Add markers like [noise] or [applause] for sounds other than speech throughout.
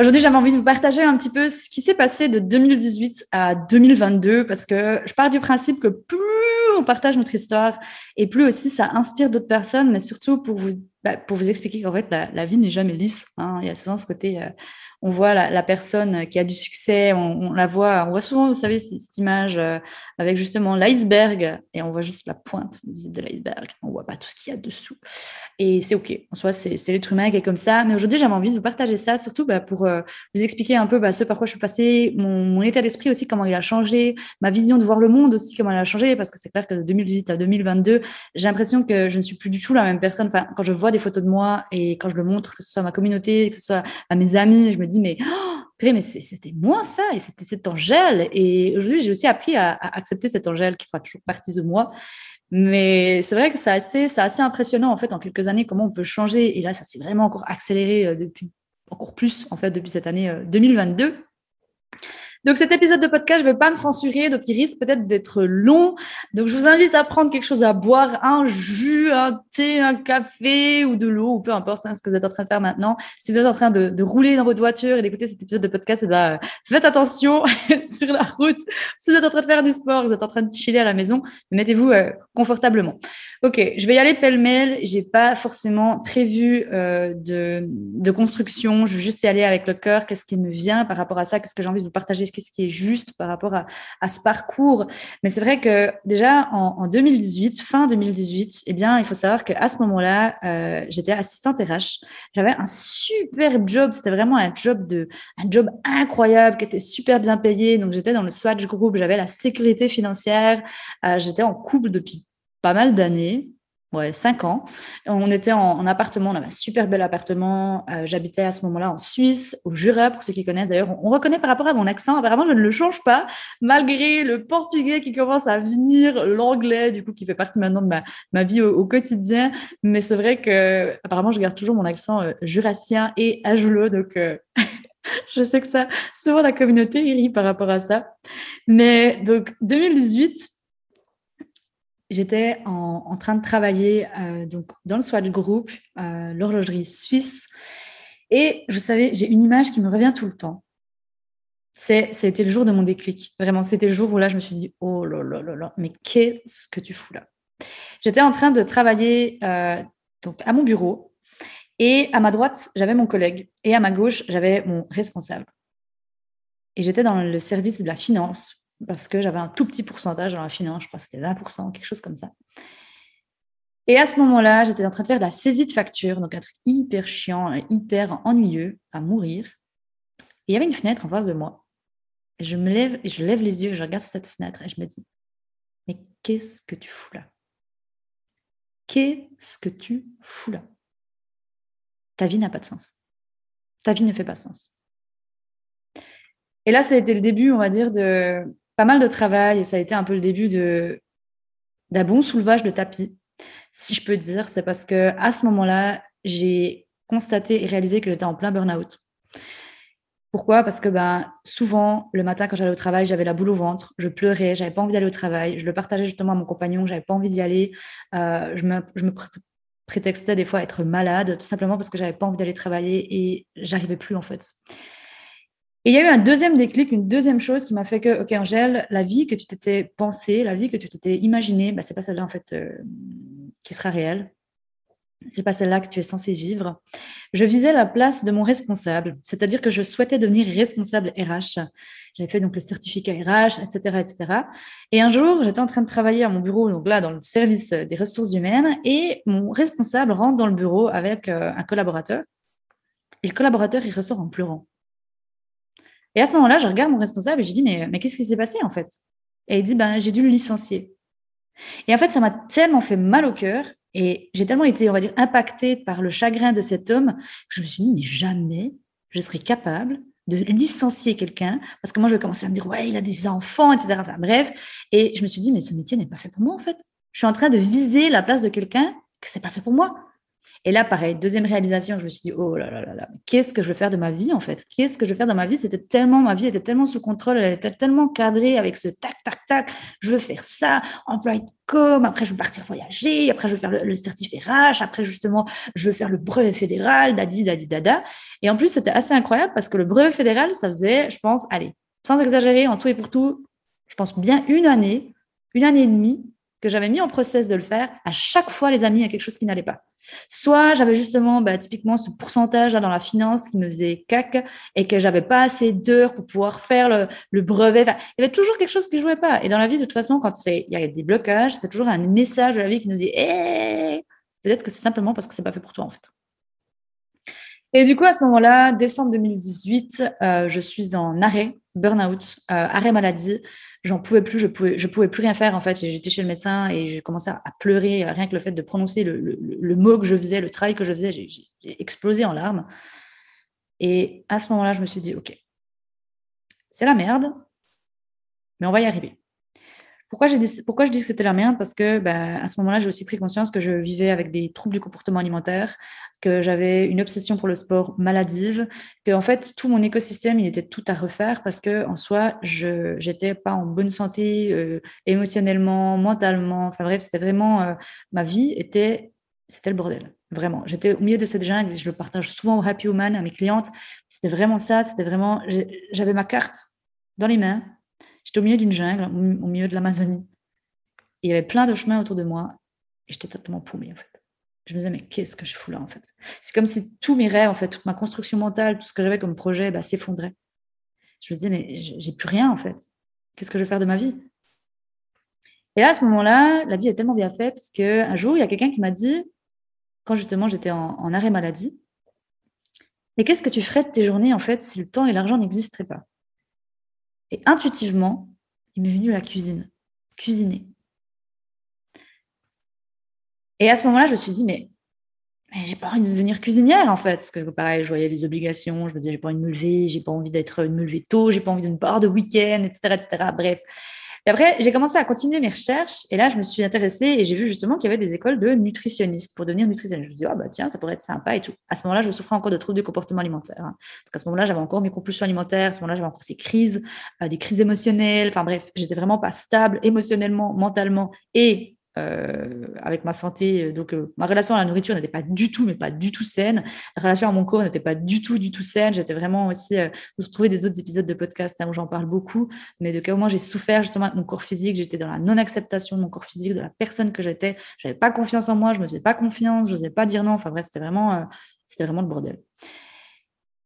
Aujourd'hui, j'avais envie de vous partager un petit peu ce qui s'est passé de 2018 à 2022 parce que je pars du principe que plus on partage notre histoire et plus aussi ça inspire d'autres personnes, mais surtout pour vous, bah, pour vous expliquer qu'en fait, la, vie n'est jamais lisse. Hein. Il y a souvent ce côté, euh, on voit la, personne qui a du succès, on, la voit, on voit souvent, vous savez, cette, image euh, avec justement l'iceberg et on voit juste la pointe de l'iceberg. On voit pas tout ce qu'il y a dessous. Et c'est OK. En soi, c'est l'être humain qui est comme ça. Mais aujourd'hui, j'avais envie de vous partager ça, surtout bah, pour euh, vous expliquer un peu bah, ce par quoi je suis passée, mon, état d'esprit aussi, comment il a changé, ma vision de voir le monde aussi, comment elle a changé. Parce que c'est clair que de 2018 à 2022, j'ai l'impression que je ne suis plus du tout la même personne. Quand je vois des photos de moi et quand je le montre, que ce soit à ma communauté, que ce soit à mes amis, je me dis, mais, oh, mais c'était moi ça, et c'était cette Angèle. Et aujourd'hui, j'ai aussi appris à, accepter cette Angèle qui fera toujours partie de moi. Mais c'est vrai que c'est assez, assez impressionnant, en fait, en quelques années, comment on peut changer. Et là, ça s'est vraiment encore accéléré euh, depuis, encore plus, en fait, depuis cette année 2022. Donc cet épisode de podcast, je vais pas me censurer, donc il risque peut-être d'être long. Donc je vous invite à prendre quelque chose à boire, un jus, un thé, un café ou de l'eau, ou peu importe hein, ce que vous êtes en train de faire maintenant. Si vous êtes en train de, de rouler dans votre voiture et d'écouter cet épisode de podcast, eh ben, faites attention [laughs] sur la route. Si vous êtes en train de faire du sport, vous êtes en train de chiller à la maison, mettez-vous euh, confortablement. Ok, je vais y aller pêle-mêle. J'ai pas forcément prévu euh, de, de construction. Je vais juste y aller avec le cœur. Qu'est-ce qui me vient par rapport à ça? Qu'est-ce que j'ai envie de vous partager? Qu'est-ce qui est juste par rapport à, à ce parcours. Mais c'est vrai que déjà en, 2018, fin 2018, eh bien, il faut savoir qu'à ce moment-là, euh, j'étais assistante RH. J'avais un super job. C'était vraiment un job de, un job incroyable qui était super bien payé. Donc, j'étais dans le Swatch Group. J'avais la sécurité financière. Euh, j'étais en couple depuis pas mal d'années ouais, cinq ans. On était en, appartement, on avait un super bel appartement. Euh, j'habitais à ce moment-là en Suisse, au Jura, pour ceux qui connaissent. D'ailleurs, on, reconnaît par rapport à mon accent. Apparemment, je ne le change pas, malgré le portugais qui commence à venir, l'anglais, du coup, qui fait partie maintenant de ma, vie au, quotidien. Mais c'est vrai que, apparemment, je garde toujours mon accent euh, jurassien et agelot. Donc, euh, [laughs] je sais que ça, souvent la communauté rit par rapport à ça. Mais donc, 2018, j'étais en, train de travailler euh, donc dans le Swatch Group, euh, l'horlogerie suisse, et je savais, j'ai une image qui me revient tout le temps. C'est, c'était le jour de mon déclic. Vraiment, c'était le jour où là, je me suis dit, oh là là là là, mais qu'est-ce que tu fous là? J'étais en train de travailler euh, donc à mon bureau, et à ma droite, j'avais mon collègue, et à ma gauche, j'avais mon responsable. Et j'étais dans le service de la finance parce que j'avais un tout petit pourcentage dans la finance, je crois que c'était 20%, quelque chose comme ça. Et à ce moment-là, j'étais en train de faire de la saisie de facture, donc un truc hyper chiant, hyper ennuyeux, à mourir. Et il y avait une fenêtre en face de moi. Je me lève, je lève les yeux, je regarde cette fenêtre et je me dis, mais qu'est-ce que tu fous là? Qu'est-ce que tu fous là? Ta vie n'a pas de sens. Ta vie ne fait pas sens. Et là, ça a été le début, on va dire, de pas mal de travail et ça a été un peu le début d'un bon soulevage de tapis, si je peux dire. C'est parce que à ce moment-là, j'ai constaté et réalisé que j'étais en plein burn-out. Pourquoi? Parce que ben, souvent, le matin, quand j'allais au travail, j'avais la boule au ventre, je pleurais, j'avais pas envie d'aller au travail. Je le partageais justement à mon compagnon, j'avais pas envie d'y aller. Euh, je, me, je me prétextais des fois à être malade, tout simplement parce que j'avais pas envie d'aller travailler et j'arrivais plus en fait. Et il y a eu un deuxième déclic, une deuxième chose qui m'a fait que, OK, Angèle, la vie que tu t'étais pensée, la vie que tu t'étais imaginée, bah, c'est pas celle-là, en fait, euh, qui sera réelle. C'est pas celle-là que tu es censée vivre. Je visais la place de mon responsable, c'est-à-dire que je souhaitais devenir responsable RH. J'avais fait donc le certificat RH, etc., etc. Et un jour, j'étais en train de travailler à mon bureau, donc là, dans le service des ressources humaines, et mon responsable rentre dans le bureau avec euh, un collaborateur. Et le collaborateur, il ressort en pleurant. Et à ce moment-là, je regarde mon responsable et je dis, mais, mais qu'est-ce qui s'est passé en fait? Et il dit, ben, j'ai dû le licencier. Et en fait, ça m'a tellement fait mal au cœur et j'ai tellement été, on va dire, impactée par le chagrin de cet homme que je me suis dit, mais jamais je serai capable de licencier quelqu'un, parce que moi, je vais commencer à me dire, ouais, il a des enfants, etc. Enfin, bref. Et je me suis dit, mais ce métier n'est pas fait pour moi, en fait. Je suis en train de viser la place de quelqu'un que c'est pas fait pour moi. Et là, pareil, deuxième réalisation, je me suis dit, oh là là là là, qu'est-ce que je vais faire de ma vie en fait? Qu'est-ce que je vais faire de ma vie? C'était tellement, ma vie était tellement sous contrôle, elle était tellement cadrée avec ce tac, tac, tac, je veux faire ça, employé com, après je veux partir voyager, après je veux faire le, certificat RH, après justement, je veux faire le brevet fédéral, dadi, dadi, dada. Et en plus, c'était assez incroyable parce que le brevet fédéral, ça faisait, je pense, allez, sans exagérer, en tout et pour tout, je pense bien une année, une année et demie que j'avais mis en process de le faire, à chaque fois, les amis, il y a quelque chose qui n'allait pas. Soit j'avais justement bah, typiquement ce pourcentage là, dans la finance qui me faisait cac et que j'avais pas assez d'heures pour pouvoir faire le, brevet. il y avait toujours quelque chose qui jouait pas. Et dans la vie, de toute façon, quand il y a des blocages, c'est toujours un message de la vie qui nous dit hey! peut-être que c'est simplement parce que c'est pas fait pour toi en fait. Et du coup, à ce moment-là, décembre 2018, euh, je suis en arrêt, burn-out, euh, arrêt maladie. J'en pouvais plus, je pouvais, je pouvais plus rien faire en fait. J'étais chez le médecin et j'ai commencé à pleurer rien que le fait de prononcer le, le, mot que je faisais, le travail que je faisais. J'ai explosé en larmes. Et à ce moment-là, je me suis dit, ok, c'est la merde, mais on va y arriver. Pourquoi, je dis que c'était la merde? Parce que ben, à ce moment-là, j'ai aussi pris conscience que je vivais avec des troubles du comportement alimentaire, que j'avais une obsession pour le sport maladive, que en fait tout mon écosystème il était tout à refaire parce que en soi je j'étais pas en bonne santé euh, émotionnellement, mentalement. Enfin bref, c'était vraiment euh, ma vie était c'était le bordel. Vraiment, j'étais au milieu de cette jungle. Je le partage souvent au Happy Woman à mes clientes. C'était vraiment ça. C'était vraiment j'avais ma carte dans les mains J'étais au milieu d'une jungle, au milieu de l'Amazonie. Il y avait plein de chemins autour de moi et j'étais totalement paumée en fait. Je me disais, mais qu'est-ce que je fous là en fait? C'est comme si tous mes rêves, en fait, toute ma construction mentale, tout ce que j'avais comme projet bah, s'effondrait. Je me disais, mais j'ai plus rien en fait. Qu'est-ce que je vais faire de ma vie? Et là, à ce moment-là, la vie est tellement bien faite qu'un jour, il y a quelqu'un qui m'a dit, quand justement j'étais en, en arrêt maladie, mais qu'est-ce que tu ferais de tes journées en fait si le temps et l'argent n'existeraient pas? Et intuitivement, il m'est venu la cuisine, cuisiner. Et à ce moment-là, je me suis dit, mais, j'ai pas envie de devenir cuisinière en fait. Parce que pareil, je voyais les obligations, je me disais, j'ai pas envie de me lever, j'ai pas envie d'être, de me lever tôt, j'ai pas envie de ne pas de week-end, etc., etc. Bref, et après, j'ai commencé à continuer mes recherches et là, je me suis intéressée et j'ai vu justement qu'il y avait des écoles de nutritionnistes pour devenir nutritionniste. Je me suis dit, ah bah tiens, ça pourrait être sympa et tout. À ce moment-là, je souffrais encore de troubles du comportement alimentaire. Hein. Parce qu'à ce moment-là, j'avais encore mes compulsions alimentaires. À ce moment-là, j'avais encore ces crises, euh, des crises émotionnelles. Enfin bref, j'étais vraiment pas stable émotionnellement, mentalement et euh, avec ma santé. Donc, euh, ma relation à la nourriture n'était pas du tout, mais pas du tout saine. La relation à mon corps n'était pas du tout, du tout saine. J'étais vraiment aussi, euh, vous trouvez des autres épisodes de podcast hein, où j'en parle beaucoup, mais de comment j'ai souffert justement de mon corps physique. J'étais dans la non-acceptation de mon corps physique, de la personne que j'étais. J'avais pas confiance en moi, je me faisais pas confiance, je n'osais pas dire non. Enfin bref, c'était vraiment, c'était vraiment le bordel.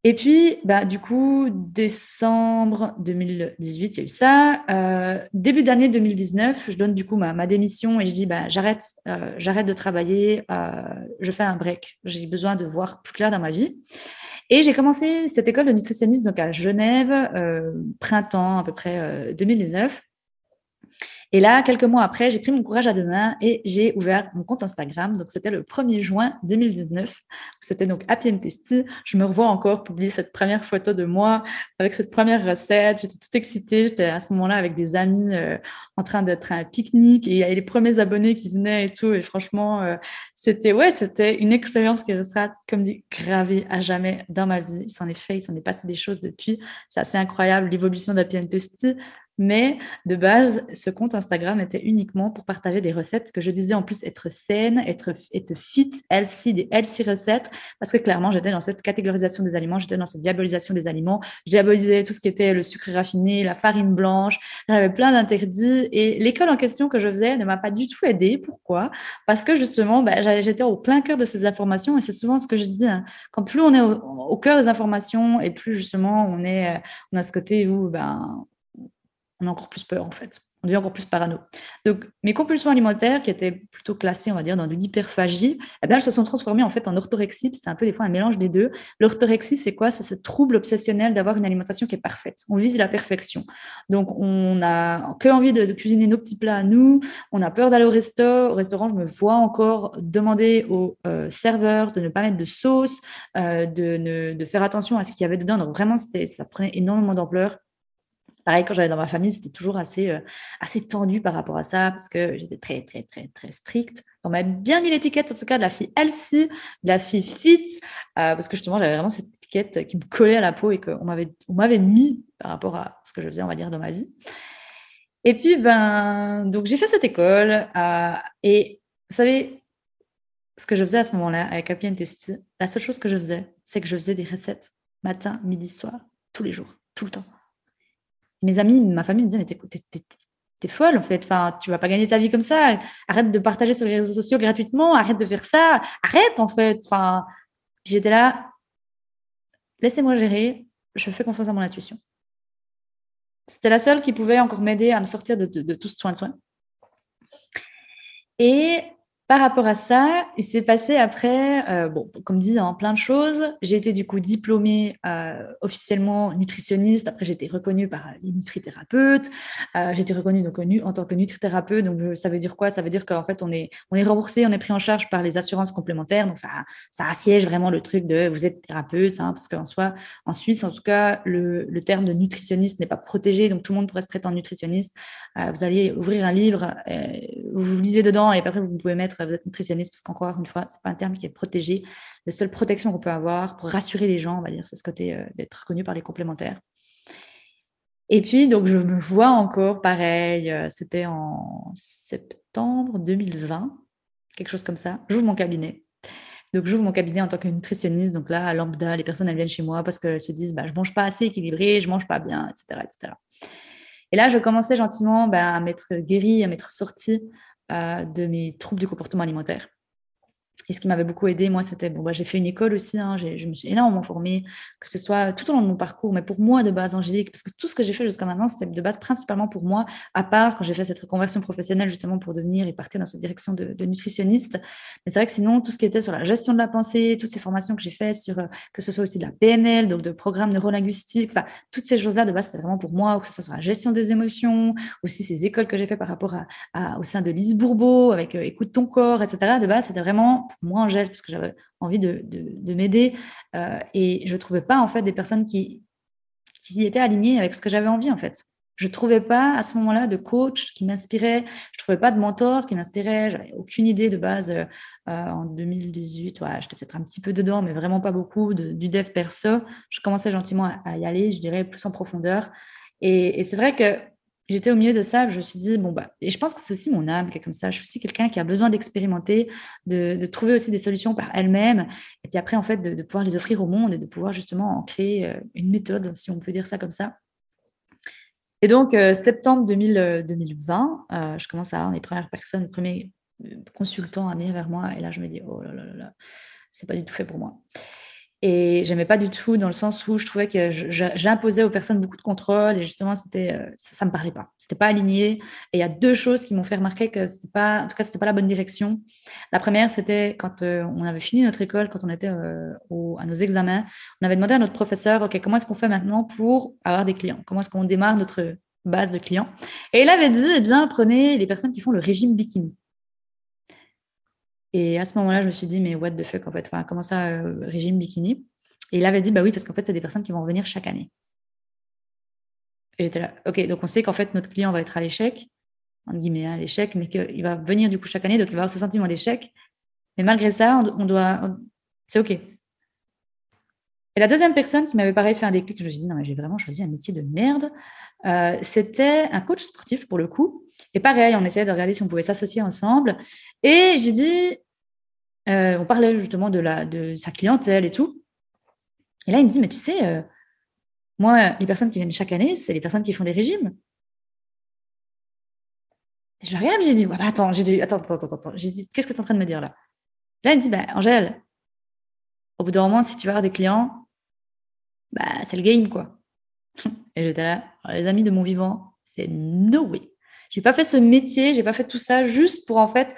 Et puis, bah, du coup, décembre 2018, il y a eu ça. Euh, début d'année 2019, je donne du coup ma, démission et je dis, bah, j'arrête, euh, j'arrête de travailler, euh, je fais un break. J'ai besoin de voir plus clair dans ma vie. Et j'ai commencé cette école de nutritionniste donc à Genève, printemps à peu près 2019. Et là, quelques mois après, j'ai pris mon courage à deux mains et j'ai ouvert mon compte Instagram. Donc, c'était le 1er juin 2019. C'était donc Happy and. Je me revois encore publier cette première photo de moi avec cette première recette. J'étais toute excitée. J'étais à ce moment-là avec des amis euh, en train d'être à un pique-nique et il y avait les premiers abonnés qui venaient et tout. Et franchement, euh, c'était, ouais, c'était une expérience qui restera, comme dit, gravée à jamais dans ma vie. Il s'en est fait, il s'en est passé des choses depuis. C'est assez incroyable l'évolution d'Happy and. Mais de base, ce compte Instagram était uniquement pour partager des recettes que je disais en plus être saines, être, être fit, healthy, des healthy recettes, parce que clairement, j'étais dans cette catégorisation des aliments, j'étais dans cette diabolisation des aliments. Je diabolisais tout ce qui était le sucre raffiné, la farine blanche. J'avais plein d'interdits et l'école en question que je faisais ne m'a pas du tout aidée. Pourquoi? Parce que justement, ben, j'étais au plein cœur de ces informations et c'est souvent ce que je dis. Hein. Quand plus on est au, cœur des informations et plus justement on est, on a ce côté où ben on a encore plus peur en fait. on devient encore plus parano. Donc, mes compulsions alimentaires, qui étaient plutôt classées, on va dire, dans de l'hyperphagie, eh bien, elles se sont transformées en fait en orthorexie. C'est un peu des fois un mélange des deux. L'orthorexie, c'est quoi? C'est ce trouble obsessionnel d'avoir une alimentation qui est parfaite. On vise la perfection. Donc, on n'a que envie de, cuisiner nos petits plats à nous. On a peur d'aller au resto. Au restaurant, je me vois encore demander au euh, serveur de ne pas mettre de sauce, euh, de, de faire attention à ce qu'il y avait dedans. Donc, vraiment, ça prenait énormément d'ampleur. Pareil, quand j'allais dans ma famille, c'était toujours assez, euh, assez tendu par rapport à ça, parce que j'étais très, très, très, très stricte. On m'a bien mis l'étiquette, en tout cas, de la fille healthy, de la fille fit, euh, parce que justement, j'avais vraiment cette étiquette qui me collait à la peau et qu'on m'avait, on m'avait mis par rapport à ce que je faisais, on va dire, dans ma vie. Et puis, ben, donc j'ai fait cette école, euh, et vous savez, ce que je faisais à ce moment-là avec Happy and Testy, la seule chose que je faisais, c'est que je faisais des recettes matin, midi, soir, tous les jours, tout le temps mes amis, ma famille me disaient, mais t'es, folle en fait, enfin, tu vas pas gagner ta vie comme ça, arrête de partager sur les réseaux sociaux gratuitement, arrête de faire ça, arrête en fait. Enfin, j'étais là, laissez-moi gérer, je fais confiance à mon intuition. C'était la seule qui pouvait encore m'aider à me sortir de, de tout ce soin de soin. Et par rapport à ça, il s'est passé après, euh, bon, comme dit, hein, plein de choses. J'ai été du coup diplômée euh, officiellement nutritionniste. Après, j'ai été reconnue par les nutrithérapeutes. Euh, j'ai été reconnue donc, en tant que nutrithérapeute. Donc, ça veut dire quoi? Ça veut dire qu'en fait, on est, on est remboursé, on est pris en charge par les assurances complémentaires. Donc, ça, ça assiège vraiment le truc de vous êtes thérapeute, hein, parce qu'en soi, en Suisse, en tout cas, le, le terme de nutritionniste n'est pas protégé. Donc, tout le monde pourrait se prétendre nutritionniste. vous allez ouvrir un livre, vous lisez dedans et après, vous pouvez mettre êtes nutritionniste, parce qu'encore une fois, c'est pas un terme qui est protégé. La seule protection qu'on peut avoir pour rassurer les gens, on va dire, c'est ce côté euh, d'être reconnu par les complémentaires. Et puis, donc, je me vois encore pareil, euh, c'était en septembre 2020, quelque chose comme ça. J'ouvre mon cabinet. Donc, j'ouvre mon cabinet en tant que nutritionniste. Donc là, à lambda, les personnes, elles viennent chez moi parce qu'elles se disent, bah, je mange pas assez équilibré, je mange pas bien, etc. etc. Et là, je commençais gentiment bah, à m'être guérie, à m'être sortie de mes troubles du comportement alimentaire. Et ce qui m'avait beaucoup aidé, moi, c'était, bon, bah, j'ai fait une école aussi, hein, je me suis énormément formée, que ce soit tout au long de mon parcours, mais pour moi de base, Angélique, parce que tout ce que j'ai fait jusqu'à maintenant, c'était de base principalement pour moi, à part quand j'ai fait cette reconversion professionnelle justement pour devenir et partir dans cette direction de, nutritionniste. Mais c'est vrai que sinon, tout ce qui était sur la gestion de la pensée, toutes ces formations que j'ai faites sur, euh, que ce soit aussi de la PNL, donc de programmes neurolinguistiques, enfin, toutes ces choses-là, de base, c'était vraiment pour moi, ou que ce soit sur la gestion des émotions, aussi ces écoles que j'ai fait par rapport au sein de Lise Bourbeau, avec euh, Écoute ton corps, etc. De base, c'était vraiment pour moi, Angèle, parce que j'avais envie de, de, m'aider. Euh, et je ne trouvais pas, en fait, des personnes qui, qui étaient alignées avec ce que j'avais envie, en fait. Je ne trouvais pas à ce moment-là de coach qui m'inspirait. Je ne trouvais pas de mentor qui m'inspirait. J'avais aucune idée de base. Euh, en 2018, ouais, j'étais peut-être un petit peu dedans, mais vraiment pas beaucoup du dev perso. Je commençais gentiment à, y aller, je dirais, plus en profondeur. Et c'est vrai que j'étais au milieu de ça, je me suis dit, bon, bah, et je pense que c'est aussi mon âme qui est comme ça. Je suis aussi quelqu'un qui a besoin d'expérimenter, de, trouver aussi des solutions par elle-même, et puis après, en fait, de, pouvoir les offrir au monde et de pouvoir justement en créer euh, une méthode, si on peut dire ça comme ça. Et donc, euh, septembre 2020, euh, je commence à avoir mes premières personnes, mes premiers consultants à venir vers moi, et là, je me dis, oh là là là là, c'est pas du tout fait pour moi. Et j'aimais pas du tout dans le sens où je trouvais que j'imposais aux personnes beaucoup de contrôle et justement c'était euh, ça, ça me parlait pas. C'était pas aligné. Et il y a deux choses qui m'ont fait remarquer que c'était pas, en tout cas c'était pas la bonne direction. La première c'était quand euh, on avait fini notre école, quand on était euh, à nos examens, on avait demandé à notre professeur, ok comment est-ce qu'on fait maintenant pour avoir des clients? Comment est-ce qu'on démarre notre base de clients Et il avait dit, eh bien prenez les personnes qui font le régime bikini. Et à ce moment-là, je me suis dit, mais what the fuck, en fait, comment ça, euh, régime bikini? Et il avait dit, bah oui, parce qu'en fait, c'est des personnes qui vont venir chaque année. Et j'étais là, ok, donc on sait qu'en fait, notre client va être à l'échec, entre guillemets, à l'échec, mais qu'il va venir du coup chaque année, donc il va avoir ce sentiment d'échec. Mais malgré ça, on, doit. C'est ok. Et la deuxième personne qui m'avait pareil fait un déclic, je me suis dit, non, mais j'ai vraiment choisi un métier de merde. Euh, c'était un coach sportif pour le coup. Et pareil, on essayait de regarder si on pouvait s'associer ensemble. Et j'ai dit, euh, on parlait justement de, sa clientèle et tout. Et là, il me dit, mais tu sais, euh, moi, les personnes qui viennent chaque année, c'est les personnes qui font des régimes. Je regarde, j'ai dit, bah, attends, attends, attends, attends, attends. J'ai dit, qu'est-ce que tu es en train de me dire là? Là, il me dit, bah, Angèle, au bout d'un moment, si tu veux avoir des clients, bah, c'est le game, quoi. [laughs] Et j'étais là, les amis de mon vivant, c'est no way. J'ai pas fait ce métier, j'ai pas fait tout ça juste pour en fait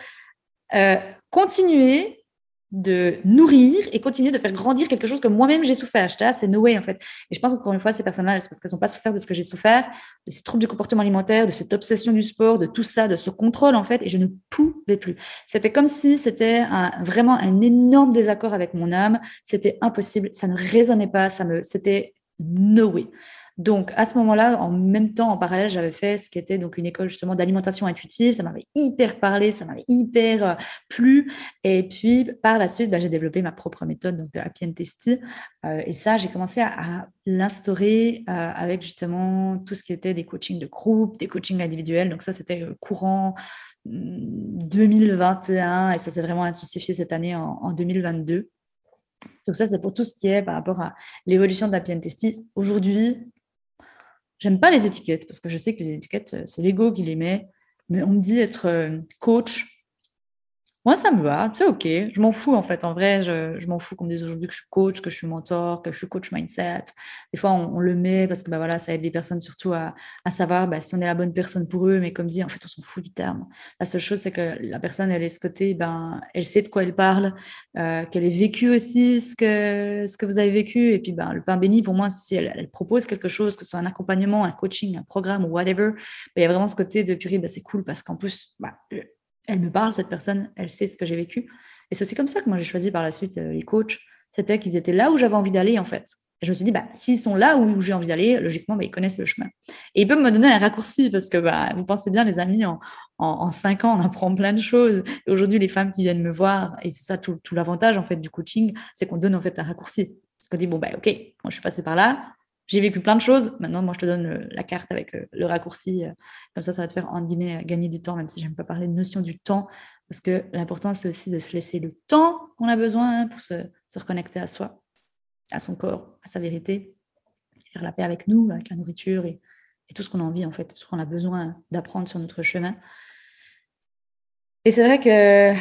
euh, continuer de nourrir et continuer de faire grandir quelque chose que moi-même j'ai souffert. C'est no way en fait. Et je pense encore une fois, ces personnes-là, c'est parce qu'elles n'ont pas souffert de ce que j'ai souffert, de ces troubles du comportement alimentaire, de cette obsession du sport, de tout ça, de ce contrôle en fait. Et je ne pouvais plus. C'était comme si c'était vraiment un énorme désaccord avec mon âme. C'était impossible. Ça ne résonnait pas. Ça me, c'était no way. Donc, à ce moment-là, en même temps, en parallèle, j'avais fait ce qui était donc une école justement d'alimentation intuitive. Ça m'avait hyper parlé, ça m'avait hyper euh, plu. Et puis, par la suite, bah, j'ai développé ma propre méthode donc de Happy and Testy. Euh, et ça, j'ai commencé à, l'instaurer euh, avec justement tout ce qui était des coachings de groupe, des coachings individuels. Donc ça, c'était courant 2021 et ça s'est vraiment intensifié cette année en, en 2022. Donc ça, c'est pour tout ce qui est par rapport à l'évolution la Testy. Aujourd'hui, J'aime pas les étiquettes parce que je sais que les étiquettes, euh, c'est l'ego qui les met. Mais on me dit être euh, coach, moi, ça me va, c'est OK. Je m'en fous, en fait. En vrai, je, je m'en fous qu'on me dise aujourd'hui que je suis coach, que je suis mentor, que je suis coach mindset. Des fois, on, le met parce que bah, voilà, ça aide les personnes surtout à, à savoir bah, si on est la bonne personne pour eux. Mais comme dit, en fait, on s'en fout du terme. La seule chose, c'est que la personne, elle est ce côté, ben, elle sait de quoi elle parle, euh, qu'elle ait vécu aussi ce que, ce que vous avez vécu. Et puis, ben, le pain béni, pour moi, si elle, elle, propose quelque chose, que ce soit un accompagnement, un coaching, un programme ou whatever, ben, il y a vraiment ce côté de purée, ben, c'est cool parce qu'en plus, bah, elle me parle, cette personne, elle sait ce que j'ai vécu. Et c'est aussi comme ça que moi j'ai choisi par la suite euh, les coachs. C'était qu'ils étaient là où j'avais envie d'aller en fait. Et je me suis dit, bah, s'ils sont là où j'ai envie d'aller, logiquement, bah, ils connaissent le chemin. Et ils peuvent me donner un raccourci parce que bah, vous pensez bien, les amis, en, en, cinq ans, on apprend plein de choses. Aujourd'hui, les femmes qui viennent me voir, et c'est ça tout, tout l'avantage en fait du coaching, c'est qu'on donne en fait un raccourci. Parce qu'on dit, bon, bah, ok, moi je suis passée par là, j'ai vécu plein de choses. Maintenant, moi, je te donne la carte avec euh, le raccourci. Euh, comme ça, ça va te faire, en guillemets, gagner du temps, même si j'aime pas parler de notion du temps. Parce que l'important, c'est aussi de se laisser le temps qu'on a besoin pour se, reconnecter à soi, à son corps, à sa vérité, faire la paix avec nous, avec la nourriture et, tout ce qu'on a envie, en fait, tout ce qu'on a besoin d'apprendre sur notre chemin. Et c'est vrai que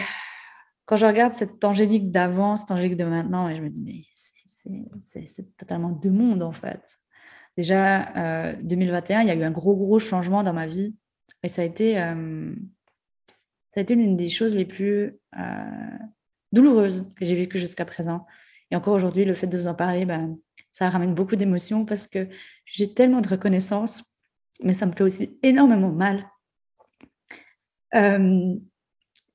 quand je regarde cette angélique d'avant, cette angélique de maintenant, je me dis, mais c'est totalement deux mondes en fait. Déjà, 2021, euh, il y a eu un gros, gros changement dans ma vie. Et ça a été, euh, été l'une des choses les plus euh, douloureuses que j'ai vécues jusqu'à présent. Et encore aujourd'hui, le fait de vous en parler, ben, ça ramène beaucoup d'émotions parce que j'ai tellement de reconnaissance, mais ça me fait aussi énormément mal.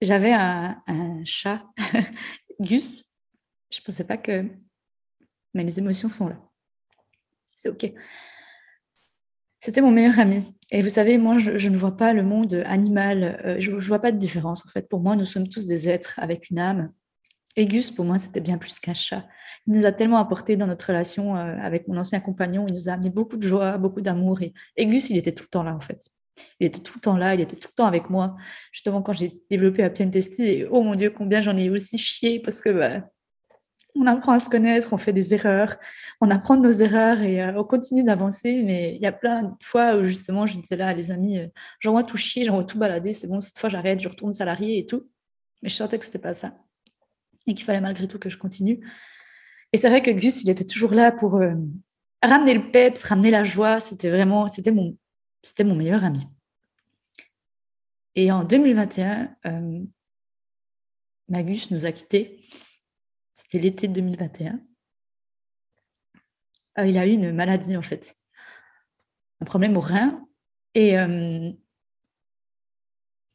J'avais un, un, chat, [laughs] Gus. Je ne pensais pas que mais les émotions sont là. C'est OK. C'était mon meilleur ami. Et vous savez, moi, je, ne vois pas le monde animal, euh, je ne vois pas de différence. En fait, pour moi, nous sommes tous des êtres avec une âme. Et Gus, pour moi, c'était bien plus qu'un chat. Il nous a tellement apporté dans notre relation euh, avec mon ancien compagnon. Il nous a amené beaucoup de joie, beaucoup d'amour. Et, il était tout le temps là, en fait. Il était tout le temps là, il était tout le temps avec moi. Justement, quand j'ai développé à Testy, et oh mon Dieu, combien j'en ai aussi chié parce que bah, on apprend à se connaître, on fait des erreurs, on apprend de nos erreurs et euh, on continue d'avancer. Mais il y a plein de fois où justement je disais là, les amis, euh, j'envoie tout chier, j'envoie tout balader, c'est bon, cette fois j'arrête, je retourne salarié et tout. Mais je sentais que c'était pas ça et qu'il fallait malgré tout que je continue. Et c'est vrai que Gus, il était toujours là pour euh, ramener le peps, ramener la joie. C'était vraiment, c'était mon, c'était mon meilleur ami. Et en 2021, Magus nous a quittés c'était l'été 2021. Euh, il a eu une maladie, en fait. Un problème au rein. Et euh,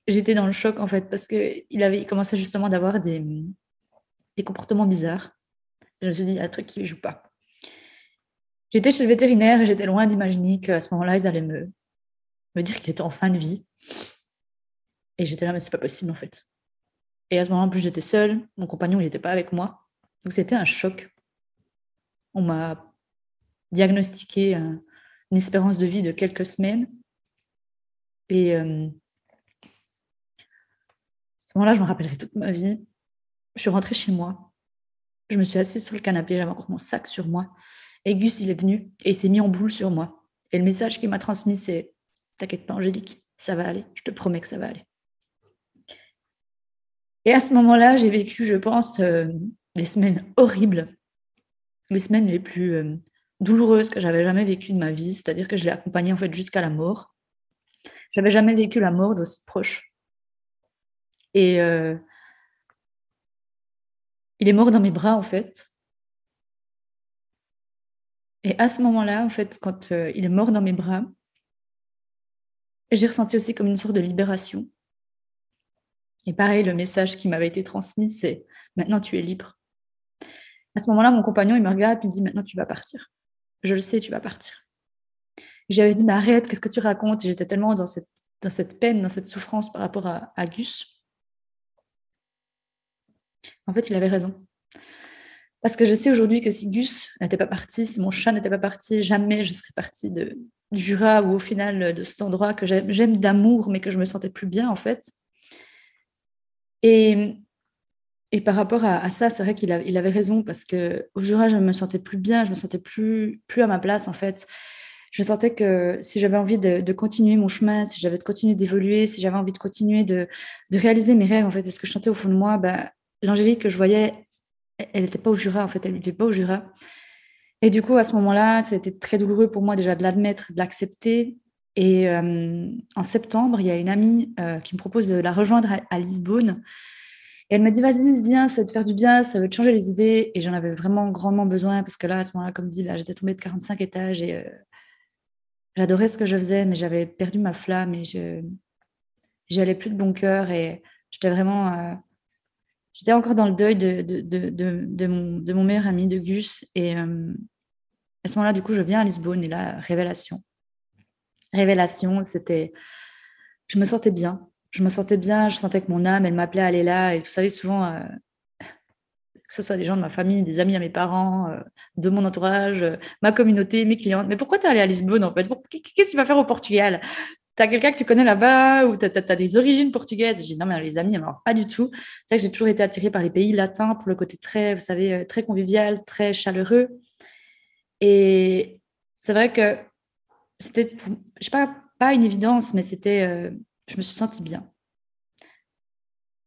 j'étais dans le choc, en fait, parce qu'il avait commencé justement d'avoir des, des comportements bizarres. je me suis dit, un truc qui ne joue pas. J'étais chez le vétérinaire et j'étais loin d'imaginer qu'à ce moment-là, ils allaient me, me dire qu'il était en fin de vie. Et j'étais là, mais c'est pas possible en fait. Et à ce moment-là, en plus, j'étais seule. Mon compagnon, il n'était pas avec moi. Donc c'était un choc. On m'a diagnostiqué une espérance de vie de quelques semaines. Et euh, à ce moment-là, je me rappellerai toute ma vie. Je suis rentrée chez moi. Je me suis assise sur le canapé, j'avais encore mon sac sur moi. Et Gus, il est venu et il s'est mis en boule sur moi. Et le message qu'il m'a transmis, c'est T'inquiète pas, Angélique, ça va aller. Je te promets que ça va aller. Et à ce moment-là, j'ai vécu, je pense, euh, des semaines horribles, les semaines les plus euh, douloureuses que j'avais jamais vécues de ma vie, c'est-à-dire que je l'ai accompagné en fait jusqu'à la mort. J'avais jamais vécu la mort d'aussi proche. Et euh, il est mort dans mes bras, en fait. Et à ce moment-là, en fait, quand euh, il est mort dans mes bras, j'ai ressenti aussi comme une sorte de libération. Et pareil, le message qui m'avait été transmis, c'est maintenant tu es libre. À ce moment-là, mon compagnon, il me regarde et me dit maintenant tu vas partir. Je le sais, tu vas partir. J'avais dit mais arrête, qu'est-ce que tu racontes? J'étais tellement dans cette, dans cette peine, dans cette souffrance par rapport à, à Gus. En fait, il avait raison. Parce que je sais aujourd'hui que si Gus n'était pas parti, si mon chat n'était pas parti, jamais je serais partie de, Jura ou au final de cet endroit que j'aime d'amour, mais que je me sentais plus bien en fait. Et, et par rapport à, ça, c'est vrai qu'il il avait raison parce que au Jura, je me sentais plus bien, je me sentais plus, plus à ma place en fait. Je sentais que si j'avais envie de, continuer mon chemin, si j'avais de continuer d'évoluer, si j'avais envie de continuer de, réaliser mes rêves, en fait, et ce que je sentais au fond de moi, bah, l'Angélique que je voyais, elle n'était pas au Jura, en fait, elle ne vivait pas au Jura. Et du coup, à ce moment-là, c'était très douloureux pour moi déjà de l'admettre, de l'accepter. Et euh, en septembre, il y a une amie euh, qui me propose de la rejoindre à, Lisbonne. Et elle me dit, vas-y, viens, ça va te faire du bien, ça va te changer les idées. Et j'en avais vraiment grandement besoin parce que là, à ce moment-là, comme dit, bah, j'étais tombée de 45 étages et euh, j'adorais ce que je faisais, mais j'avais perdu ma flamme et je j'allais plus de bon cœur et j'étais vraiment j'étais encore dans le deuil de mon meilleur ami, de Gus. Et euh, à ce moment-là, du coup, je viens à Lisbonne et là, révélation. Révélation, c'était. Je me sentais bien. Je me sentais bien, je sentais que mon âme, elle m'appelait à aller là. Et vous savez, souvent, euh, que ce soit des gens de ma famille, des amis à mes parents, euh, de mon entourage, ma communauté, mes clientes. Mais pourquoi tu es allé à Lisbonne en fait? Qu'est-ce que tu vas faire au Portugal? Tu as quelqu'un que tu connais là-bas ou tu as, des origines portugaises? J'ai dit non, mais les amis, alors pas du tout. C'est vrai que j'ai toujours été attirée par les pays latins pour le côté très, vous savez, euh, très convivial, très chaleureux. Et c'est vrai que c'était, je sais pas, pas une évidence, mais c'était, euh, je me suis sentie bien.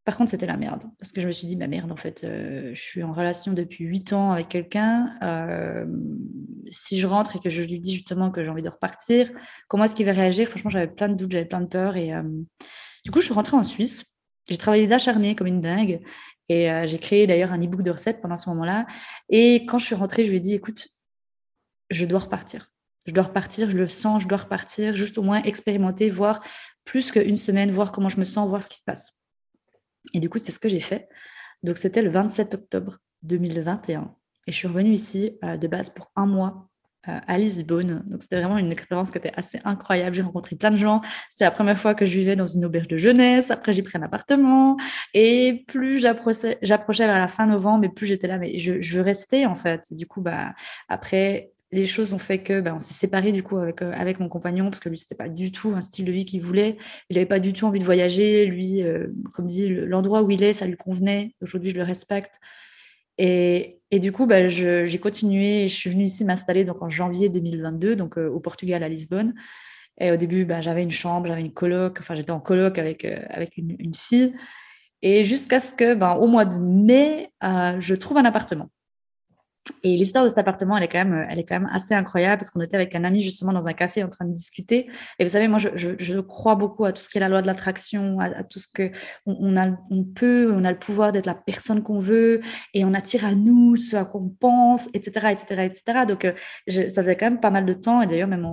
Par contre, c'était la merde. Parce que je me suis dit, ma merde, en fait, euh, je suis en relation depuis huit ans avec quelqu'un. Euh, si je rentre et que je lui dis justement que j'ai envie de repartir, comment est-ce qu'il va réagir? Franchement, j'avais plein de doutes, j'avais plein de peurs. Et euh, du coup, je suis rentrée en Suisse. J'ai travaillé d'acharné comme une dingue. Et j'ai créé d'ailleurs un e-book de recettes pendant ce moment-là. Et quand je suis rentrée, je lui ai dit, écoute, je dois repartir. Je dois repartir, je le sens, je dois repartir, juste au moins expérimenter, voir plus qu'une semaine, voir comment je me sens, voir ce qui se passe. Et du coup, c'est ce que j'ai fait. Donc, c'était le 27 octobre 2021. Et je suis revenue ici euh, de base pour un mois euh, à Lisbonne. Donc, c'était vraiment une expérience qui était assez incroyable. J'ai rencontré plein de gens. C'était la première fois que je vivais dans une auberge de jeunesse. Après, j'ai pris un appartement. Et plus j'approchais vers la fin novembre, et plus j'étais là, mais je, je veux rester, en fait. Et du coup, bah, après, les choses ont fait que ben, on s'est séparés du coup avec, euh, avec mon compagnon parce que lui c'était pas du tout un style de vie qu'il voulait. Il avait pas du tout envie de voyager. Lui euh, comme dit l'endroit où il est ça lui convenait. Aujourd'hui je le respecte. Et, et du coup ben, j'ai continué je suis venue ici m'installer donc en janvier 2022 donc euh, au Portugal à Lisbonne. Et au début ben, j'avais une chambre j'avais une coloc enfin j'étais en coloc avec avec une, une, fille. Et jusqu'à ce que ben, au mois de mai je trouve un appartement et l'histoire de cet appartement, elle est quand même, elle est quand même assez incroyable parce qu'on était avec un ami justement dans un café en train de discuter. Et vous savez, moi, je, crois beaucoup à tout ce qui est la loi de l'attraction, à, tout ce que on, a, on peut, on a le pouvoir d'être la personne qu'on veut et on attire à nous ce à quoi on pense, etc., etc., etc. Donc, euh, ça faisait quand même pas mal de temps. Et d'ailleurs, même,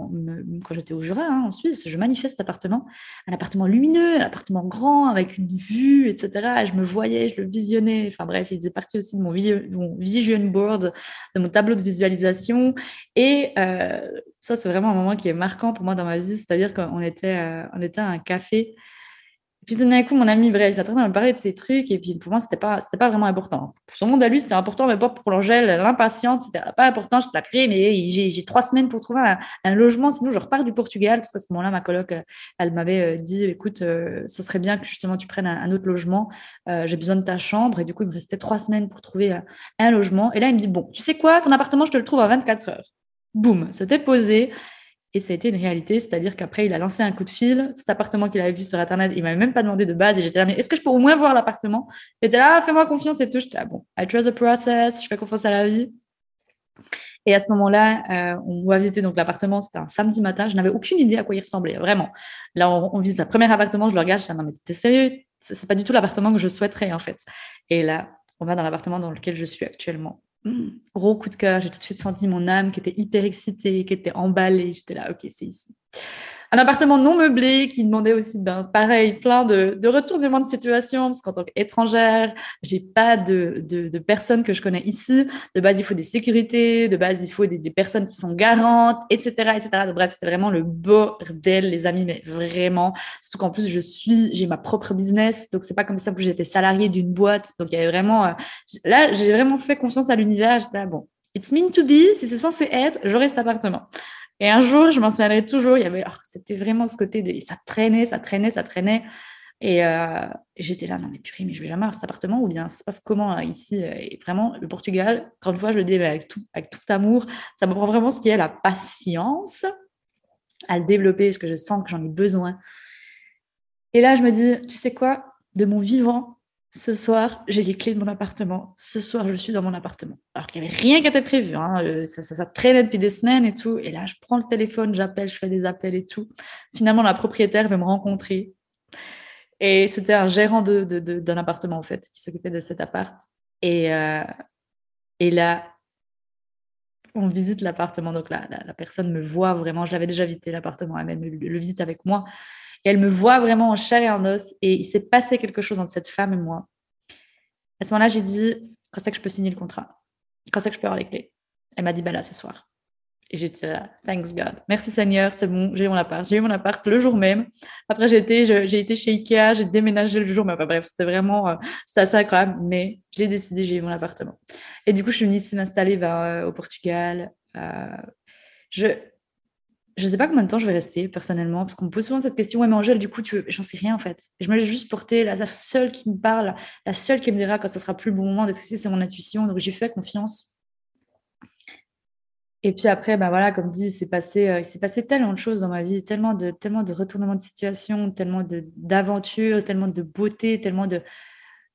quand j'étais au Jura, hein, en Suisse, je manifeste cet appartement, un appartement lumineux, un appartement grand avec une vue, etc. Et je me voyais, je le visionnais. Enfin bref, il faisait partie aussi de mon vision board de mon tableau de visualisation. Et euh, ça, c'est vraiment un moment qui est marquant pour moi dans ma vie. C'est-à-dire qu'on était, euh, on était à un café puis d'un coup, mon ami, bref, il a train de me parler de ces trucs. Et puis pour moi, c'était pas, pas vraiment important. Pour son monde à lui, c'était important, mais pour l'Angèle, l'impatiente, c'était pas important. Je te la crée, mais j'ai, trois semaines pour trouver un, logement. Sinon, je repars du Portugal. Parce qu'à ce moment-là, ma coloc, elle m'avait euh, dit écoute, euh, ça serait bien que justement tu prennes un, autre logement. Euh, j'ai besoin de ta chambre. Et du coup, il me restait trois semaines pour trouver un logement. Et là, il me dit bon, tu sais quoi, ton appartement, je te le trouve à 24 heures. Boum, c'était posé. Et ça a été une réalité, c'est-à-dire qu'après, il a lancé un coup de fil. Cet appartement qu'il avait vu sur Internet, il m'avait même pas demandé de base. Et j'étais là, mais est-ce que je peux au moins voir l'appartement? J'étais là, ah, fais-moi confiance et tout. J'étais là, bon, I trust the process, je fais confiance à la vie. Et à ce moment-là, euh, on va visiter donc l'appartement. C'était un samedi matin. Je n'avais aucune idée à quoi il ressemblait, vraiment. Là, on, visite le premier appartement. Je le regarde. Je dis non mais t'es sérieux? C'est pas du tout l'appartement que je souhaiterais en fait. Et là, on va dans l'appartement dans lequel je suis actuellement. Gros coup de cœur. J'ai tout de suite senti mon âme qui était hyper excitée, qui était emballée. J'étais là, ok, c'est ici un appartement non meublé qui demandait aussi, ben, pareil, plein de, de retournements de situation, parce qu'en tant qu'étrangère, j'ai pas de, personnes que je connais ici. De base, il faut des sécurités, de base, il faut des, personnes qui sont garantes, etc., etc. Bref, c'était vraiment le bordel, les amis, mais vraiment. Surtout qu'en plus, je suis, j'ai ma propre business, donc c'est pas comme ça que j'étais salariée d'une boîte. Donc, il y avait vraiment, euh, là, j'ai vraiment fait confiance à l'univers. J'étais là, bon, it's meant to be, si c'est censé être, j'aurai cet appartement. Et un jour, je m'en souviendrai toujours, il y avait, oh, c'était vraiment ce côté de, ça traînait, ça traînait, ça traînait. Et, euh, j'étais là, non mais purée, mais je vais jamais avoir cet appartement, ou bien ça se passe comment ici Et vraiment, le Portugal, encore une fois, je le dis avec tout, avec tout amour, ça me prend vraiment ce qui est la patience à le développer, parce que je sens que j'en ai besoin. Et là, je me dis, tu sais quoi De mon vivant, ce soir, j'ai les clés de mon appartement. Ce soir, je suis dans mon appartement. Alors qu'il n'y avait rien qui était prévu. Hein. Euh, ça, traînait depuis des semaines et tout. Et là, je prends le téléphone, j'appelle, je fais des appels et tout. Finalement, la propriétaire veut me rencontrer. Et c'était un gérant d'un de, appartement, en fait, qui s'occupait de cet appart. Et, euh, et là, on visite l'appartement. Donc là, la, personne me voit vraiment. Je l'avais déjà visité l'appartement. Elle même le visite avec moi. Et elle me voit vraiment en chair et en os. Et il s'est passé quelque chose entre cette femme et moi. À ce moment-là, j'ai dit, quand c'est que je peux signer le contrat? Quand c'est que je peux avoir les clés? Elle m'a dit, bah là, ce soir. Et j'ai dit, thanks God. Merci Seigneur, c'est bon, j'ai eu mon appart. J'ai eu mon appart le jour même. Après, j'ai été, j'ai chez Ikea, j'ai déménagé le jour, mais bref, c'était vraiment, euh, c'était assez incroyable. Mais je l'ai décidé, j'ai eu mon appartement. Et du coup, je suis venue ici m'installer euh, au Portugal. Euh, je, je ne sais pas combien de temps je vais rester personnellement, parce qu'on me pose souvent cette question, ouais, mais Angèle, du coup, tu j'en sais rien en fait. je me laisse juste porter, la, seule qui me parle, la seule qui me dira quand ça sera plus le bon moment d'être ici, c'est mon intuition. Donc j'ai fait confiance. Et puis après, ben voilà, comme dit, c'est passé, euh, il s'est passé tellement de choses dans ma vie, tellement de, tellement de retournements de situation, tellement d'aventures, tellement de beauté, tellement de,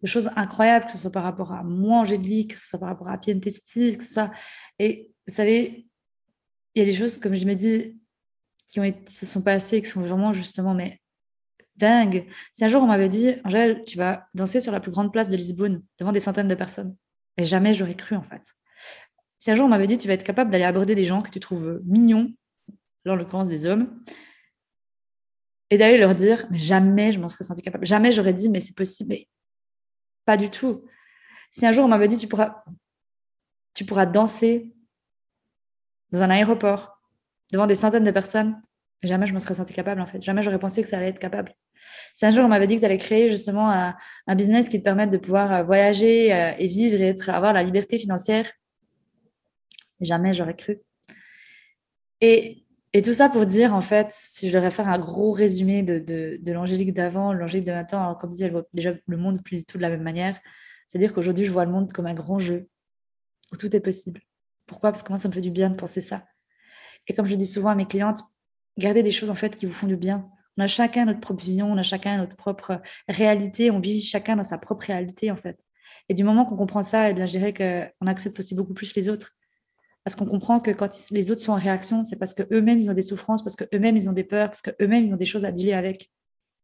choses incroyables, que ce soit par rapport à moi, Angélique, que ce soit par rapport à Pientestis, que ce soit. Et vous savez, il y a des choses, comme je me dis, qui, se sont passés, qui sont vraiment justement mais dingues. Si un jour on m'avait dit, Angèle, tu vas danser sur la plus grande place de Lisbonne devant des centaines de personnes, mais jamais j'aurais cru en fait. Si un jour on m'avait dit, tu vas être capable d'aller aborder des gens que tu trouves mignons, en l'occurrence des hommes, et d'aller leur dire, mais jamais je m'en serais senti capable, jamais j'aurais dit, mais c'est possible, mais pas du tout. Si un jour on m'avait dit, tu pourras, tu pourras danser dans un aéroport devant des centaines de personnes, jamais je me serais sentie capable en fait. Jamais j'aurais pensé que ça allait être capable. Si un jour on m'avait dit que tu allais créer justement un, business qui te permette de pouvoir euh, voyager euh, et vivre et avoir la liberté financière, jamais j'aurais cru. Et, tout ça pour dire, en fait, si je devrais faire un gros résumé de, de, l'angélique d'avant, l'angélique de maintenant, comme disait, elle voit déjà le monde plus du tout de la même manière. C'est-à-dire qu'aujourd'hui, je vois le monde comme un grand jeu où tout est possible. Pourquoi? Parce que moi, ça me fait du bien de penser ça. Et comme je dis souvent à mes clientes, gardez des choses en fait qui vous font du bien. On a chacun notre propre vision, on a chacun notre propre réalité, on vit chacun dans sa propre réalité en fait. Et du moment qu'on comprend ça, eh bien, je dirais qu'on accepte aussi beaucoup plus les autres. Parce qu'on comprend que quand les autres sont en réaction, c'est parce qu'eux-mêmes, ils ont des souffrances, parce qu'eux-mêmes, ils ont des peurs, parce qu'eux-mêmes, ils ont des choses à dealer avec.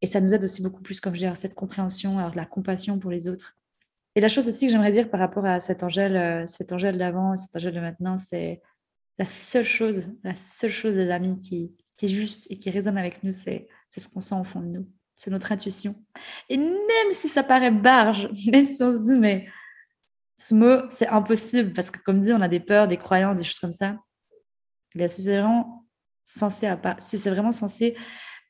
Et ça nous aide aussi beaucoup plus, comme je dis, cette compréhension, à la compassion pour les autres. Et la chose aussi que j'aimerais dire par rapport à cet Angèle, euh, cet Angèle d'avant, cet Angèle de maintenant, c'est la seule chose, la seule chose, les amis, qui, est juste et qui résonne avec nous, c'est ce qu'on sent au fond de nous. C'est notre intuition. Et même si ça paraît barge, [laughs] même si on se dit, mais ce mot, c'est impossible, parce que comme dit, on a des peurs, des croyances, des choses comme ça. Eh bien, si c'est vraiment censé à pas, si c'est vraiment censé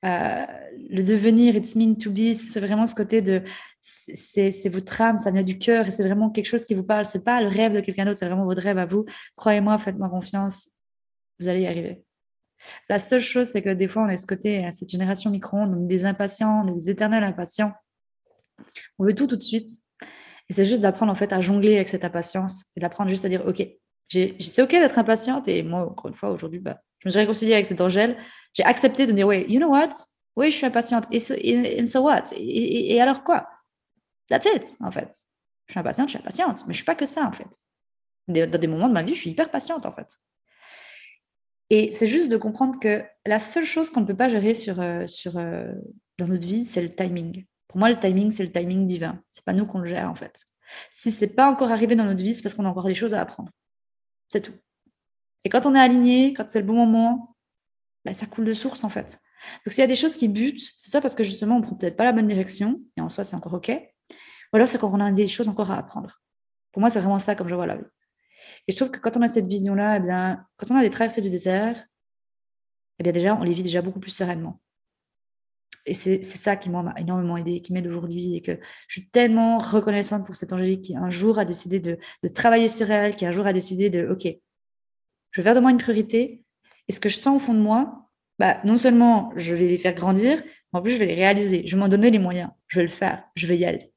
euh, le devenir, it's mean to be, c'est vraiment ce côté de c'est votre âme, ça vient du cœur et c'est vraiment quelque chose qui vous parle. C'est pas le rêve de quelqu'un d'autre, c'est vraiment votre rêve à vous. Croyez-moi, faites-moi confiance, vous allez y arriver. La seule chose, c'est que des fois, on est ce côté, cette génération micro-ondes, des impatients, des éternels impatients. On veut tout tout de suite. Et c'est juste d'apprendre en fait à jongler avec cette impatience et d'apprendre juste à dire, OK, c'est OK d'être impatiente. Et moi, encore une fois, aujourd'hui, bah, je me suis réconciliée avec cet Angèle. J'ai accepté de dire, oui, you know what? Oui, je suis impatiente. So what? Et, alors quoi? That's it, en fait. Je suis impatiente, je suis impatiente. Mais je suis pas que ça, en fait. Dans des moments de ma vie, je suis hyper patiente en fait. Et c'est juste de comprendre que la seule chose qu'on ne peut pas gérer sur, euh, sur, euh, dans notre vie, c'est le timing. Pour moi, le timing, c'est le timing divin. C'est pas nous qu'on le gère en fait. Si c'est pas encore arrivé dans notre vie, c'est parce qu'on a encore des choses à apprendre. C'est tout. Et quand on est aligné, quand c'est le bon moment, bah, ça coule de source en fait. Donc s'il y a des choses qui butent, c'est ça parce que justement on prend peut-être pas la bonne direction, et en soi c'est encore ok. Ou alors c'est quand on a des choses encore à apprendre. Pour moi, c'est vraiment ça comme je vois la vie. Et je trouve que quand on a cette vision-là, eh bien, quand on a des traversées du désert, eh bien déjà, on les vit déjà beaucoup plus sereinement. Et c'est ça qui m'a énormément aidé, qui m'aide aujourd'hui, et que je suis tellement reconnaissante pour cette Angélique qui un jour a décidé de, de, travailler sur elle, qui un jour a décidé de, OK, je vais faire de moi une priorité, et ce que je sens au fond de moi, bah, non seulement je vais les faire grandir, mais en plus je vais les réaliser, je vais m'en donner les moyens, je vais le faire, je vais y aller.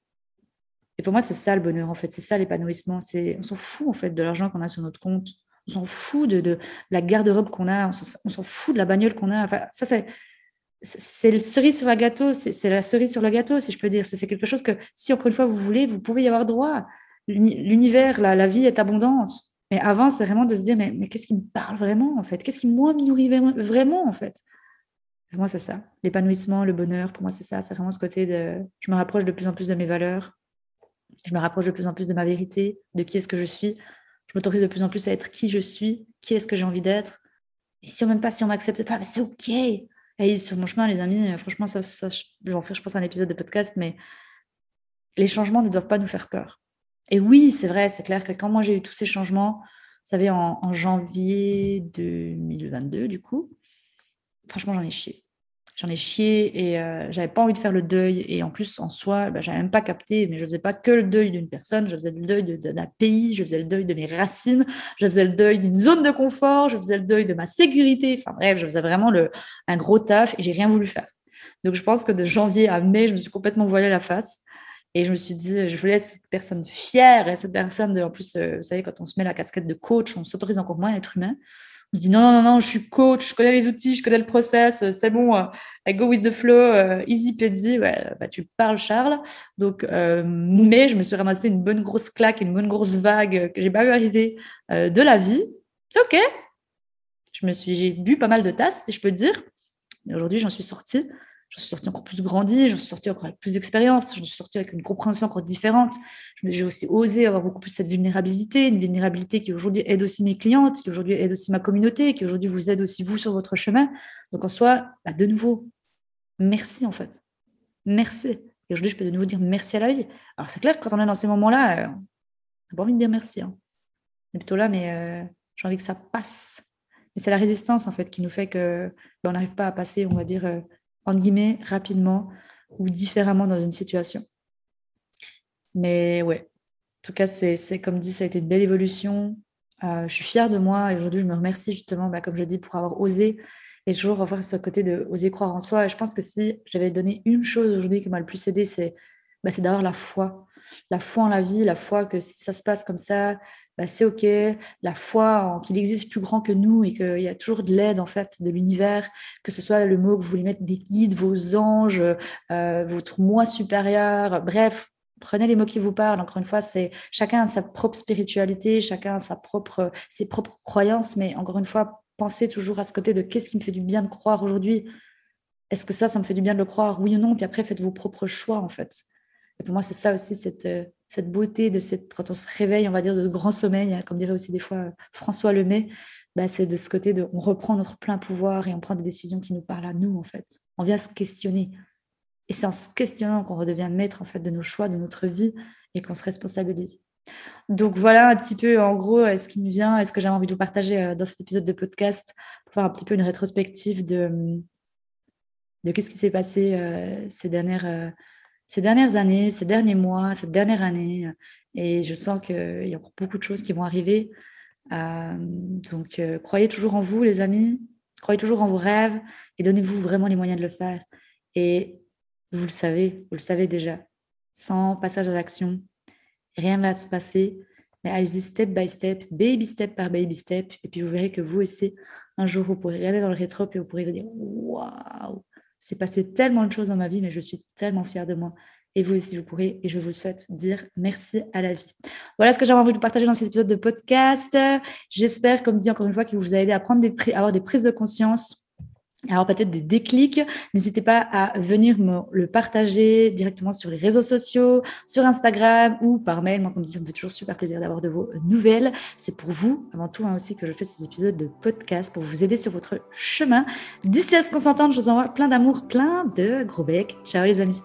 Et pour moi, c'est ça le bonheur, en fait. C'est ça l'épanouissement. On s'en fout, en fait, de l'argent qu'on a sur notre compte. On s'en fout de, la garde-robe qu'on a. On s'en fout de la bagnole qu'on a. Enfin, ça, c'est, c'est le cerise sur la gâteau. C'est la cerise sur le gâteau, si je peux dire. C'est quelque chose que, si encore une fois vous voulez, vous pouvez y avoir droit. L'univers, la, la vie est abondante. Mais avant, c'est vraiment de se dire, mais, mais qu'est-ce qui me parle vraiment, en fait? Qu'est-ce qui, moi, me nourrit vraiment, en fait? Pour moi, c'est ça. L'épanouissement, le bonheur, pour moi, c'est ça. C'est vraiment ce côté de. Je me rapproche de plus en plus de mes valeurs je me rapproche de plus en plus de ma vérité, de qui est-ce que je suis. Je m'autorise de plus en plus à être qui je suis, qui est-ce que j'ai envie d'être. Et si on même pas, si on m'accepte pas, c'est ok. Et sur mon chemin, les amis, euh, franchement, ça, ça je vais en faire, je pense, un épisode de podcast, mais les changements ne doivent pas nous faire peur. Et oui, c'est vrai, c'est clair que quand moi j'ai eu tous ces changements, vous savez, en, en janvier 2022, du coup, franchement, j'en ai chié j'en ai chié et euh, j'avais pas envie de faire le deuil. Et en plus, en soi, bah, j'avais même pas capté, mais je faisais pas que le deuil d'une personne, je faisais le deuil d'un pays, je faisais le deuil de mes racines, je faisais le deuil d'une zone de confort, je faisais le deuil de ma sécurité. Enfin bref, je faisais vraiment le, un gros taf et j'ai rien voulu faire. Donc je pense que de janvier à mai, je me suis complètement voilée la face. Et je me suis dit, je voulais cette personne fière et cette personne, en plus, euh, vous savez, quand on se met la casquette de coach, on s'autorise encore moins à être humain. On dit non, non, non, je suis coach, je connais les outils, je connais le process, euh, c'est bon, euh, I go with the flow, euh, easy peasy. Ouais, bah, tu parles, Charles. Donc, mais je me suis ramassé une bonne grosse claque, une bonne grosse vague que j'ai pas vu arriver de la vie. C'est OK. Je me suis, j'ai bu pas mal de tasses, si je peux dire. Mais aujourd'hui, j'en suis sortie j'en suis sortie encore plus grandie, j'en suis sortie encore avec plus d'expérience, j'en suis sortie avec une compréhension encore différente. J'ai aussi osé avoir beaucoup plus cette vulnérabilité, une vulnérabilité qui aujourd'hui aide aussi mes clientes, qui aujourd'hui aide aussi ma communauté, qui aujourd'hui vous aide aussi vous sur votre chemin. Donc en soi, bah, de nouveau, merci en fait. Merci. Et aujourd'hui, je peux de nouveau dire merci à la vie. Alors c'est clair quand on est dans ces moments-là, euh, on n'a pas envie de dire merci. Hein. On est plutôt là, mais euh, j'ai envie que ça passe. Mais c'est la résistance en fait qui nous fait que ben, on n'arrive pas à passer, on va dire, euh, entre guillemets, rapidement ou différemment dans une situation. Mais ouais, en tout cas, c'est comme dit, ça a été une belle évolution. Euh, je suis fière de moi et aujourd'hui, je me remercie justement, bah, comme je dis, pour avoir osé et toujours avoir ce côté de oser croire en soi. Et je pense que si j'avais donné une chose aujourd'hui qui m'a le plus aidé, c'est bah, d'avoir la foi. La foi en la vie, la foi que si ça se passe comme ça, bah, c'est OK, la foi qu'il existe plus grand que nous et qu'il y a toujours de l'aide en fait de l'univers, que ce soit le mot que vous voulez mettre des guides, vos anges, euh, votre moi supérieur, bref, prenez les mots qui vous parlent. Encore une fois, c'est chacun a sa propre spiritualité, chacun a sa propre, ses propres croyances, mais encore une fois, pensez toujours à ce côté de qu'est-ce qui me fait du bien de croire aujourd'hui. Est-ce que ça, ça me fait du bien de le croire, oui ou non? Puis après, faites vos propres choix en fait. Et pour moi, c'est ça aussi cette euh, cette beauté de cette, quand on se réveille, on va dire, de ce grand sommeil, hein, comme dirait aussi des fois François Lemay, bah, c'est de ce côté de, on reprend notre plein pouvoir et on prend des décisions qui nous parlent à nous, en fait. On vient se questionner. Et c'est en se questionnant qu'on redevient maître, en fait, de nos choix, de notre vie et qu'on se responsabilise. Donc voilà un petit peu, en gros, euh, ce qui me vient, est ce que j'avais envie de vous partager euh, dans cet épisode de podcast, pour faire un petit peu une rétrospective de, de qu'est-ce qui s'est passé euh, ces dernières ces dernières années, ces derniers mois, cette dernière année. Et je sens qu'il y a beaucoup de choses qui vont arriver. Euh, donc, euh, croyez toujours en vous, les amis. Croyez toujours en vos rêves et donnez-vous vraiment les moyens de le faire. Et vous le savez, vous le savez déjà. Sans passage à l'action, rien ne va se passer. Mais allez-y step by step, baby step par baby step. Et puis vous verrez que vous aussi, un jour, vous pourrez regarder dans le rétro et vous pourrez vous dire Waouh, c'est passé tellement de choses dans ma vie, mais je suis tellement fière de moi. Et vous aussi, vous pourrez, et je vous souhaite, dire merci à la vie. Voilà ce que j'avais envie de partager dans cet épisode de podcast. J'espère, comme dit encore une fois, qu'il vous a aidé à prendre des, à avoir des prises de conscience alors peut-être des déclics. N'hésitez pas à venir me le partager directement sur les réseaux sociaux, sur Instagram ou par mail. Moi, comme dit, ça me fait toujours super plaisir d'avoir de vos nouvelles. C'est pour vous, avant tout, hein, aussi que je fais ces épisodes de podcast pour vous aider sur votre chemin. D'ici à ce qu'on s'entende, je vous envoie plein d'amour, plein de gros becs. Ciao les amis.